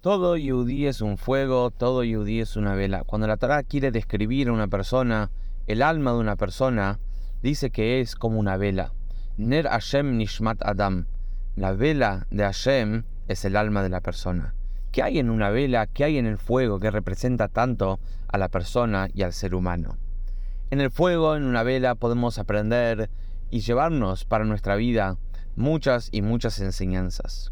Todo yudí es un fuego, todo yudí es una vela. Cuando la Torah quiere describir a una persona, el alma de una persona, dice que es como una vela. Ner Hashem Nishmat Adam. La vela de Hashem es el alma de la persona. ¿Qué hay en una vela? ¿Qué hay en el fuego que representa tanto a la persona y al ser humano? En el fuego, en una vela, podemos aprender y llevarnos para nuestra vida muchas y muchas enseñanzas.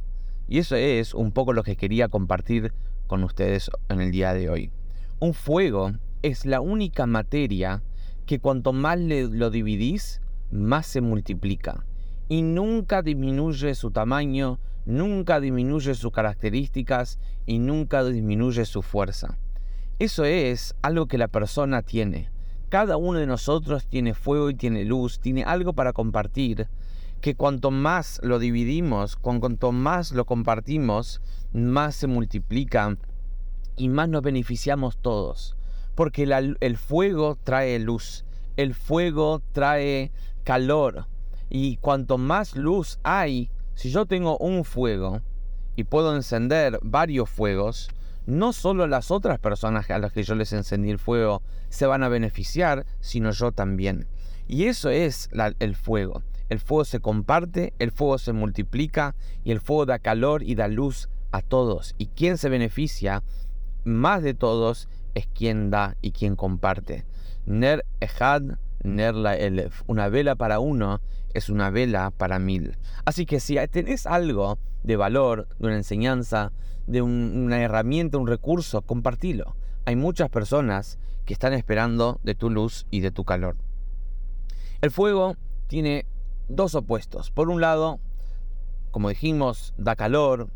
Y eso es un poco lo que quería compartir con ustedes en el día de hoy. Un fuego es la única materia que cuanto más lo dividís, más se multiplica. Y nunca disminuye su tamaño, nunca disminuye sus características y nunca disminuye su fuerza. Eso es algo que la persona tiene. Cada uno de nosotros tiene fuego y tiene luz, tiene algo para compartir que cuanto más lo dividimos, cuanto más lo compartimos, más se multiplica y más nos beneficiamos todos. Porque el fuego trae luz, el fuego trae calor. Y cuanto más luz hay, si yo tengo un fuego y puedo encender varios fuegos, no solo las otras personas a las que yo les encendí el fuego se van a beneficiar, sino yo también. Y eso es el fuego. El fuego se comparte, el fuego se multiplica y el fuego da calor y da luz a todos. Y quien se beneficia más de todos es quien da y quien comparte. Ner Ejad, Ner la Elef. Una vela para uno es una vela para mil. Así que si tenés algo de valor, de una enseñanza, de una herramienta, un recurso, compartilo. Hay muchas personas que están esperando de tu luz y de tu calor. El fuego tiene dos opuestos. Por un lado, como dijimos, da calor,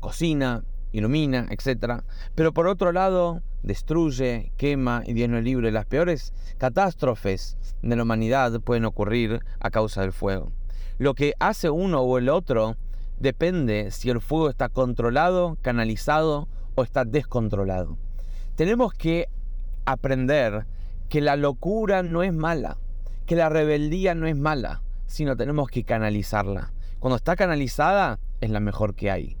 cocina, ilumina, etc. Pero por otro lado, destruye, quema y tiene libre. Las peores catástrofes de la humanidad pueden ocurrir a causa del fuego. Lo que hace uno o el otro depende si el fuego está controlado, canalizado o está descontrolado. Tenemos que aprender que la locura no es mala, que la rebeldía no es mala, sino tenemos que canalizarla. Cuando está canalizada, es la mejor que hay.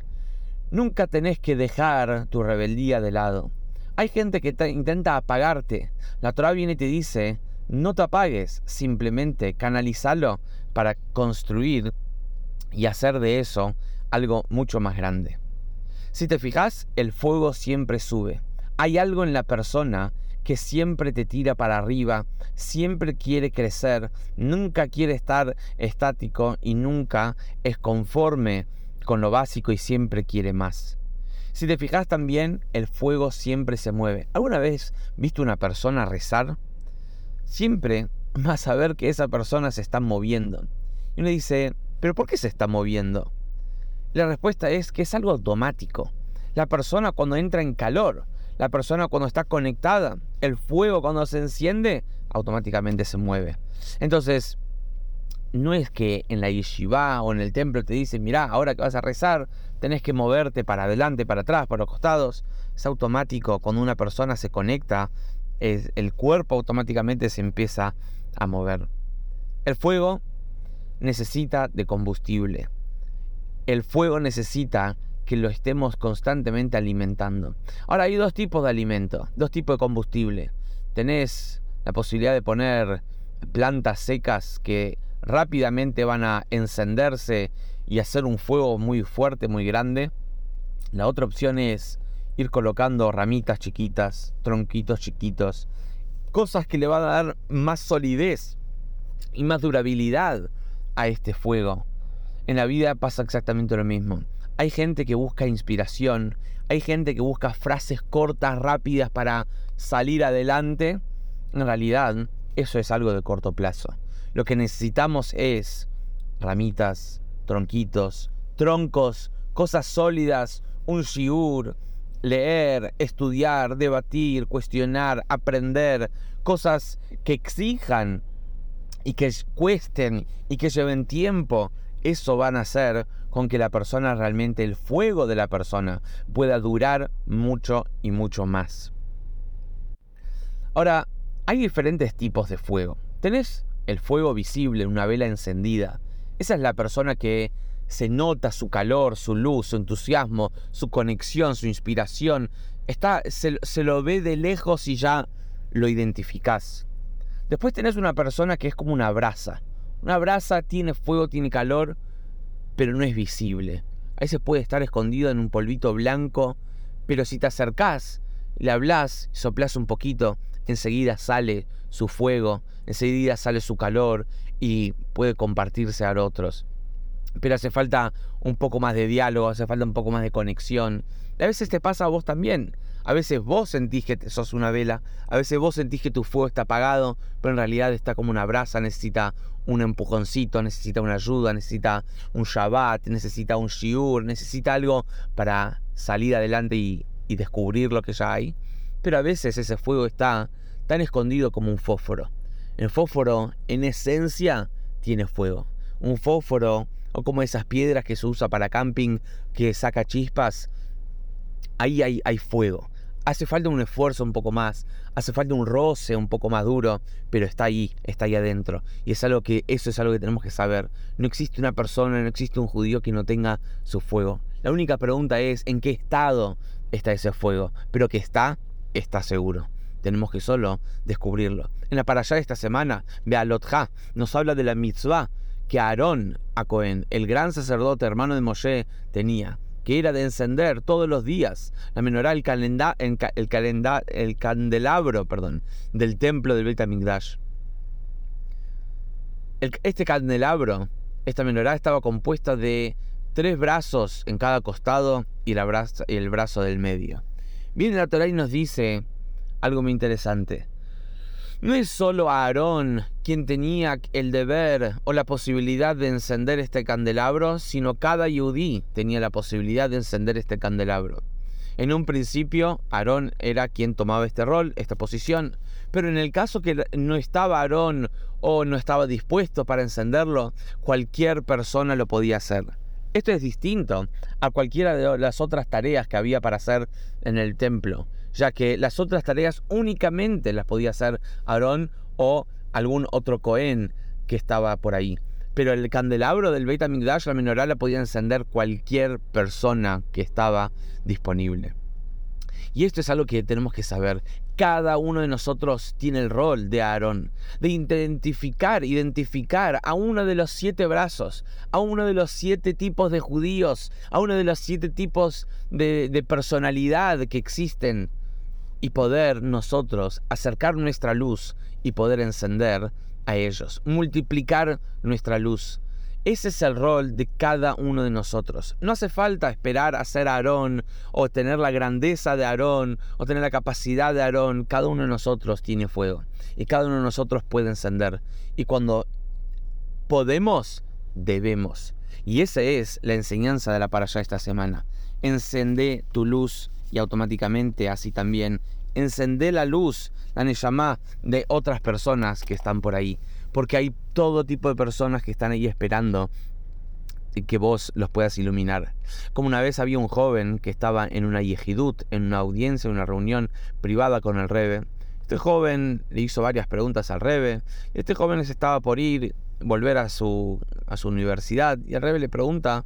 Nunca tenés que dejar tu rebeldía de lado. Hay gente que intenta apagarte. La Torah viene y te dice, no te apagues, simplemente canalizalo para construir y hacer de eso algo mucho más grande. Si te fijas, el fuego siempre sube. Hay algo en la persona que siempre te tira para arriba, siempre quiere crecer, nunca quiere estar estático y nunca es conforme con lo básico y siempre quiere más. Si te fijas también, el fuego siempre se mueve. ¿Alguna vez viste una persona rezar? Siempre vas a ver que esa persona se está moviendo. Y uno dice, ¿pero por qué se está moviendo? La respuesta es que es algo automático. La persona cuando entra en calor, la persona cuando está conectada, el fuego cuando se enciende, automáticamente se mueve. Entonces, no es que en la yeshiva o en el templo te dicen, mirá, ahora que vas a rezar, tenés que moverte para adelante, para atrás, para los costados. Es automático, cuando una persona se conecta, el cuerpo automáticamente se empieza a mover. El fuego necesita de combustible. El fuego necesita que lo estemos constantemente alimentando. Ahora hay dos tipos de alimento, dos tipos de combustible. Tenés la posibilidad de poner plantas secas que rápidamente van a encenderse y hacer un fuego muy fuerte, muy grande. La otra opción es ir colocando ramitas chiquitas, tronquitos chiquitos, cosas que le van a dar más solidez y más durabilidad a este fuego. En la vida pasa exactamente lo mismo. Hay gente que busca inspiración, hay gente que busca frases cortas, rápidas para salir adelante. En realidad, eso es algo de corto plazo. Lo que necesitamos es ramitas, tronquitos, troncos, cosas sólidas, un shiur, leer, estudiar, debatir, cuestionar, aprender, cosas que exijan y que cuesten y que lleven tiempo. Eso van a hacer con que la persona realmente, el fuego de la persona, pueda durar mucho y mucho más. Ahora, hay diferentes tipos de fuego. Tenés el fuego visible, una vela encendida. Esa es la persona que se nota su calor, su luz, su entusiasmo, su conexión, su inspiración. Está, se, se lo ve de lejos y ya lo identificás. Después tenés una persona que es como una brasa. Una brasa tiene fuego, tiene calor, pero no es visible. A veces puede estar escondido en un polvito blanco, pero si te acercás, le hablas, soplás un poquito, enseguida sale su fuego, enseguida sale su calor y puede compartirse a otros. Pero hace falta un poco más de diálogo, hace falta un poco más de conexión. a veces te pasa a vos también. A veces vos sentís que sos una vela, a veces vos sentís que tu fuego está apagado, pero en realidad está como una brasa, necesita un empujoncito, necesita una ayuda, necesita un Shabbat, necesita un Shiur, necesita algo para salir adelante y, descubrir lo que ya hay. Pero a veces ese fuego está tan escondido como un fósforo. El fósforo, en esencia, tiene fuego. Un fósforo, o como esas piedras que se usa para camping que saca chispas, ahí hay, hay fuego. Hace falta un esfuerzo un poco más, hace falta un roce un poco más duro, pero está ahí, está ahí adentro. Y es algo que, eso es algo que tenemos que saber. No existe una persona, no existe un judío que no tenga su fuego. La única pregunta es en qué estado está ese fuego, pero que está, está seguro. Tenemos que solo descubrirlo. En la parashá de esta semana, Bealotja nos habla de la mitzvah que Aarón, a Cohen, el gran sacerdote hermano de Moshe, tenía, que era de encender todos los días la menorá, el, el, el candelabro perdón, del templo del Beit HaMikdash. este candelabro, esta menorá, estaba compuesta de tres brazos en cada costado y, y el brazo del medio. Viene la Torah y nos dice algo muy interesante. No es solo Aarón quien tenía el deber o la posibilidad de encender este candelabro, sino cada yudí tenía la posibilidad de encender este candelabro. En un principio, Aarón era quien tomaba este rol, esta posición, pero en el caso que no estaba Aarón o no estaba dispuesto para encenderlo, cualquier persona lo podía hacer. Esto es distinto a cualquiera de las otras tareas que había para hacer en el templo ya que las otras tareas únicamente las podía hacer Aarón o algún otro Cohen que estaba por ahí. Pero el candelabro del Beit HaMikdash, la menorá, la podía encender cualquier persona que estaba disponible. Y esto es algo que tenemos que saber. Cada uno de nosotros tiene el rol de Aarón, de identificar, identificar a uno de los siete brazos, a uno de los siete tipos de judíos, a uno de los siete tipos de, de personalidad que existen y poder nosotros acercar nuestra luz y poder encender a ellos, multiplicar nuestra luz. Ese es el rol de cada uno de nosotros. No hace falta esperar a ser Aarón o tener la grandeza de Aarón o tener la capacidad de Aarón. Cada uno de nosotros tiene fuego y cada uno de nosotros puede encender. Y cuando podemos, debemos. Y esa es la enseñanza de la para allá esta semana. Encende tu luz y automáticamente así también encender la luz, la Neyamá de otras personas que están por ahí. Porque hay todo tipo de personas que están ahí esperando que vos los puedas iluminar. Como una vez había un joven que estaba en una yejidut, en una audiencia, en una reunión privada con el Rebe. Este joven le hizo varias preguntas al Rebe. Este joven se estaba por ir, volver a su, a su universidad. Y el Rebe le pregunta,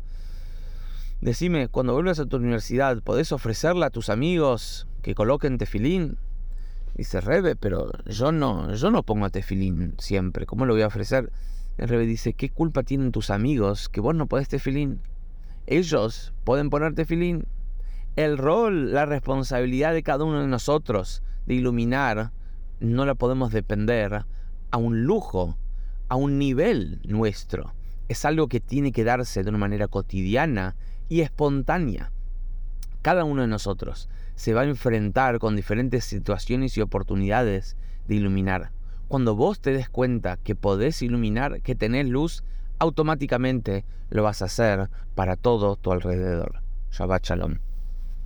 Decime, cuando vuelvas a tu universidad, ¿podés ofrecerla a tus amigos que coloquen tefilín? Dice Rebe, pero yo no, yo no pongo tefilín siempre. ¿Cómo lo voy a ofrecer? El Rebe dice, ¿qué culpa tienen tus amigos que vos no podés tefilín? Ellos pueden poner tefilín. El rol, la responsabilidad de cada uno de nosotros de iluminar, no la podemos depender a un lujo, a un nivel nuestro. Es algo que tiene que darse de una manera cotidiana y espontánea. Cada uno de nosotros se va a enfrentar con diferentes situaciones y oportunidades de iluminar. Cuando vos te des cuenta que podés iluminar, que tenés luz, automáticamente lo vas a hacer para todo tu alrededor. Shabbat Shalom.